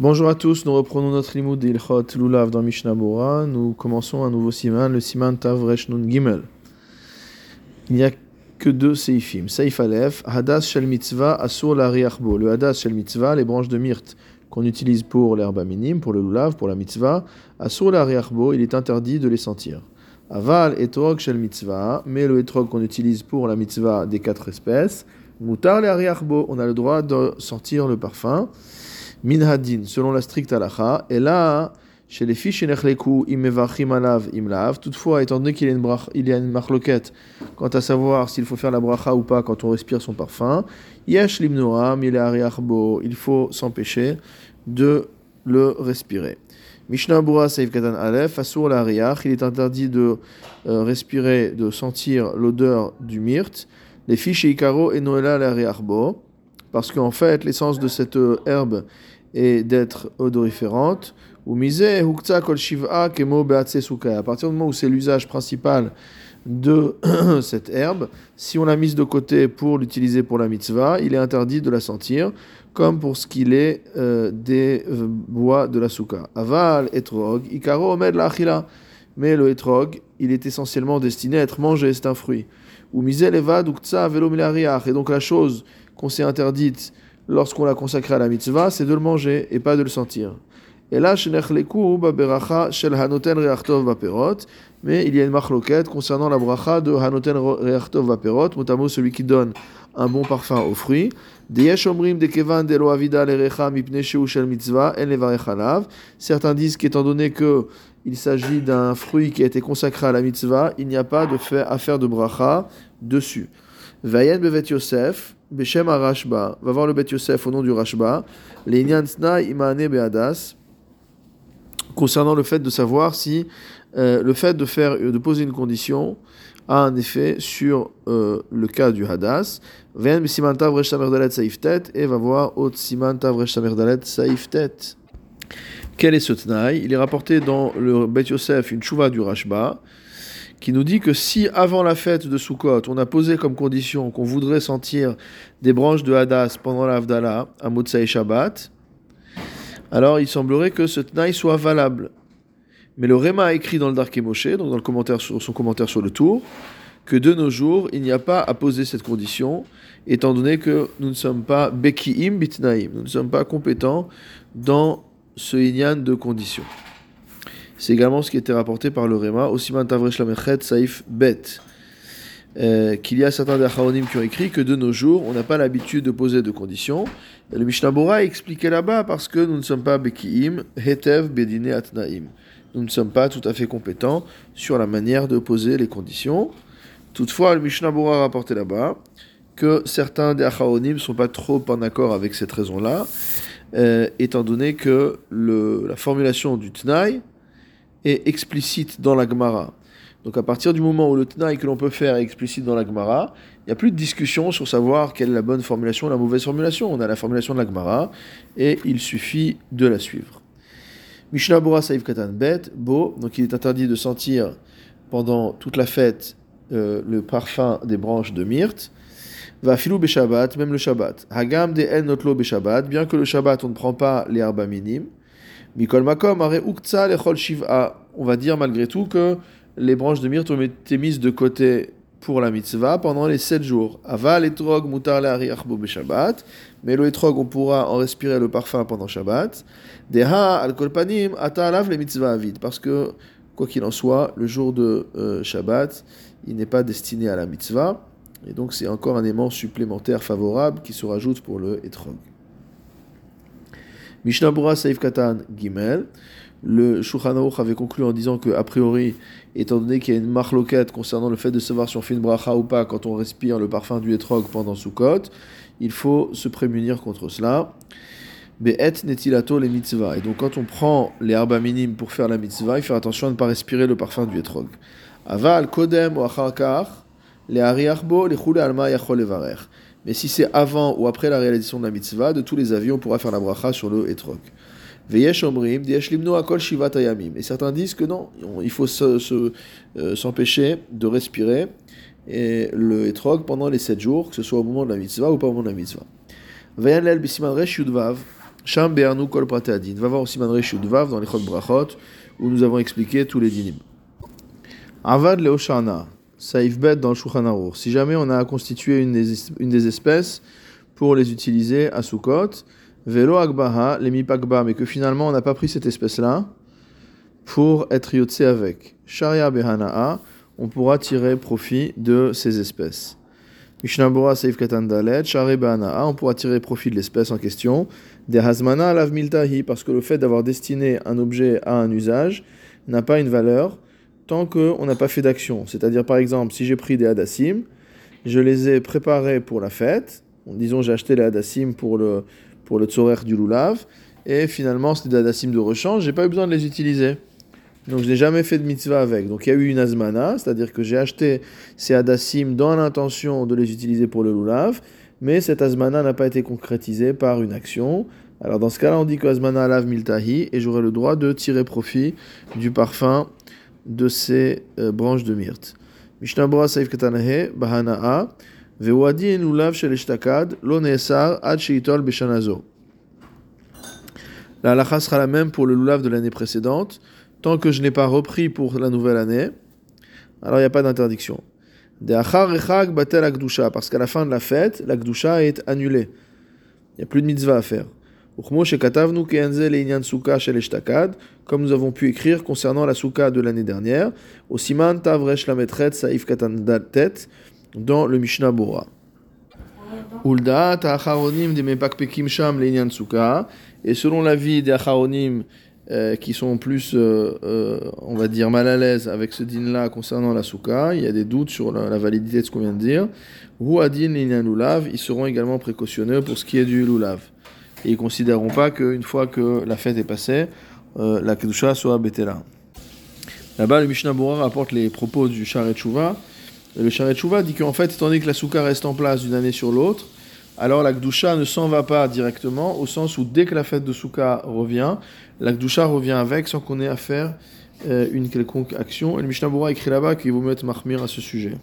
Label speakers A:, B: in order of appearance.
A: Bonjour à tous, nous reprenons notre limoud d'Ilchot Lulav dans Mishnah. Nous commençons un nouveau siman, le siman Tavresh Nun Gimel. Il n'y a que deux seifim. Seif Aleph, Hadas Shel Mitzvah Asur la Riachbo. Le Hadas Shel Mitzvah, les branches de myrte qu'on utilise pour l'herbe minime, pour le Lulav, pour la Mitzvah. Asur la Riachbo, il est interdit de les sentir. Aval etrog shel mitzvah, mais le etrog qu'on utilise pour la mitzvah des quatre espèces, mutar le ariachbo, on a le droit de sortir le parfum. Minhadin, selon la stricte halacha, et là, chez les fiches im imevachim alav imlav, toutefois, étant donné qu'il y a une, il y a une marloquette quant à savoir s'il faut faire la bracha ou pas quand on respire son parfum, yesh limnoam, il faut s'empêcher de le respirer. Mishnah Bura Seif Katan Aleph, Asur la il est interdit de euh, respirer, de sentir l'odeur du myrte. Les fiches Ikaro et Noela la parce qu'en fait, l'essence de cette euh, herbe est d'être odoriférante. Ou mise hukta kol shiva kemo À partir du moment où c'est l'usage principal de cette herbe, si on l'a mise de côté pour l'utiliser pour la mitzvah, il est interdit de la sentir, comme pour ce qu'il est euh, des euh, bois de la souka. Aval, etrog, ikaro omed la Mais le etrog, il est essentiellement destiné à être mangé, c'est un fruit. Ou misel evad uktsa velo Et donc la chose qu'on s'est interdite lorsqu'on l'a consacré à la mitzvah, c'est de le manger et pas de le sentir. Et là, mais il y a une marloquette concernant la bracha de Hanoten Reachtov Vaperot, notamment celui qui donne un bon parfum aux fruits. Certains disent qu'étant donné que il s'agit d'un fruit qui a été consacré à la mitzvah, il n'y a pas de fait à faire de bracha dessus. Vayen bevet Yosef, Beshem Rashba, va voir le Bet Yosef au nom du Rashba, les imane beadas, concernant le fait de savoir si euh, le fait de, faire, de poser une condition a un effet sur euh, le cas du hadas. et va voir Ot Saiftet. Quel est ce tnaï? Il est rapporté dans le Bet Yosef une chouva du Rashba qui nous dit que si avant la fête de Sukkot, on a posé comme condition qu'on voudrait sentir des branches de hadas pendant l'Avdallah à Motsai Shabbat, alors il semblerait que ce tnaï soit valable. Mais le Réma a écrit dans le Dark Moshe, donc dans le commentaire sur, son commentaire sur le tour, que de nos jours, il n'y a pas à poser cette condition, étant donné que nous ne sommes pas Bekiim Bitnaim, nous ne sommes pas compétents dans ce Inyan de conditions. C'est également ce qui était rapporté par le Réma, Osiman Tavresh Lamechet Saif Bet. Euh, qu'il y a certains des qui ont écrit que de nos jours, on n'a pas l'habitude de poser de conditions. Le Mishnah Bora expliquait là-bas parce que nous ne sommes pas Bekiim, Hetev Bedine Atnaim. Nous ne sommes pas tout à fait compétents sur la manière de poser les conditions. Toutefois, le Mishnah Bora rapporté là-bas que certains des Acharonim ne sont pas trop en accord avec cette raison-là, euh, étant donné que la formulation du Tnaï est explicite dans la Gemara. Donc à partir du moment où le Tnaï que l'on peut faire est explicite dans la Gemara, il n'y a plus de discussion sur savoir quelle est la bonne formulation ou la mauvaise formulation. On a la formulation de la Gemara et il suffit de la suivre. Mishnah Bora Saïf Katan Bet, Bo, donc il est interdit de sentir pendant toute la fête euh, le parfum des branches de myrte. Va filou Shabbat, même le Shabbat. Hagam de El Notlo Shabbat, bien que le Shabbat on ne prend pas les herbes minimes. Mikol Makom, Are Uktsa Lechol Shiva. On va dire malgré tout que les branches de myrte ont été mises de côté pour la mitzvah pendant les sept jours. Aval etrog mutar Shabbat. Mais le etrog, on pourra en respirer le parfum pendant Shabbat. Deha al kolpanim ata alav le mitzvah avid. Parce que, quoi qu'il en soit, le jour de euh, Shabbat, il n'est pas destiné à la mitzvah. Et donc, c'est encore un aimant supplémentaire favorable qui se rajoute pour le etrog. Mishnah Bura Saif Katan Gimel. Le Shulchan avait conclu en disant que, a priori, étant donné qu'il y a une marloquette concernant le fait de savoir si on fait une bracha ou pas quand on respire le parfum du etrog pendant Sukkot, il faut se prémunir contre cela. Be'et netilato les mitzvah. Et donc, quand on prend les herbes minimes pour faire la mitzvah, il faut faire attention à ne pas respirer le parfum du etrog. Aval, kodem ou acharkar, les ariachbo, les choule alma yachol Mais si c'est avant ou après la réalisation de la mitzvah, de tous les avions, on pourra faire la bracha sur le etrog. Et certains disent que non, il faut euh, s'empêcher de respirer le etrog pendant les 7 jours, que ce soit au moment de la mitzvah ou pas au moment de la mitzvah. Sham Be'arnu Kol Prate Adin. Va voir aussi Manre Shudvav dans les Chod Brachot, où nous avons expliqué tous les dinim. Avad Leoshana, Bet dans le Shulchan. Si jamais on a constitué une des, une des espèces pour les utiliser à Sukkot, Velo Agbaha, les Mipakba, mais que finalement on n'a pas pris cette espèce-là pour être yotse avec. Sharia Behana'a, on pourra tirer profit de ces espèces. Mishnabura Saif Katan Dalet, Sharia Behana'a, on pourra tirer profit de l'espèce en question. Des Hazmana Alav Miltahi, parce que le fait d'avoir destiné un objet à un usage n'a pas une valeur tant qu'on n'a pas fait d'action. C'est-à-dire, par exemple, si j'ai pris des hadassim, je les ai préparés pour la fête. Disons, j'ai acheté les hadassim pour le, pour le tzorer du loulav, et finalement, c'était des hadassim de rechange, j'ai pas eu besoin de les utiliser. Donc, je n'ai jamais fait de mitzvah avec. Donc, il y a eu une azmana, c'est-à-dire que j'ai acheté ces hadassim dans l'intention de les utiliser pour le loulav, mais cette azmana n'a pas été concrétisée par une action. Alors, dans ce cas-là, on dit que azmana alav miltahi, et j'aurai le droit de tirer profit du parfum de ces euh, branches de myrte. Mishnah Bora Saif Katanahe, Bahana'a, Vewadin Lulav Shel Ishtakad, Lo Neesar, Ad Sheitol Beshanazo. La halacha sera la même pour le lulav de l'année précédente. Tant que je n'ai pas repris pour la nouvelle année, alors il n'y a pas d'interdiction. Parce qu'à la fin de la fête, la est annulée. Il n'y a plus de mitzvah à faire. Comme nous avons pu écrire concernant la souka de l'année dernière, au siman tavresh la metret saif katandatet dans le Mishnah Bora. Ulda ta'acharonim de mepakpekim sham le'inyan souka. Et selon l'avis des acharonim euh, qui sont plus, euh, euh, on va dire, mal à l'aise avec ce din-là concernant la souka, il y a des doutes sur la, validité de ce qu'on vient de dire. Ou adin le'inyan lulav, ils seront également précautionneux pour ce qui est du lulav. Et ils considéreront pas qu'une fois que la fête est passée, euh, la Kedusha soit Betela. Là-bas, le Mishnah Bora rapporte les propos du Sharet Chouva. Le Sharet Chouva dit qu'en fait, étant donné que la Souka reste en place d'une année sur l'autre, alors la Kedusha ne s'en va pas directement, au sens où dès que la fête de Souka revient, la Kedusha revient avec sans qu'on ait à faire euh, une quelconque action. Et le Mishnah Bora écrit là-bas qu'il vaut mieux être mahmir à ce sujet.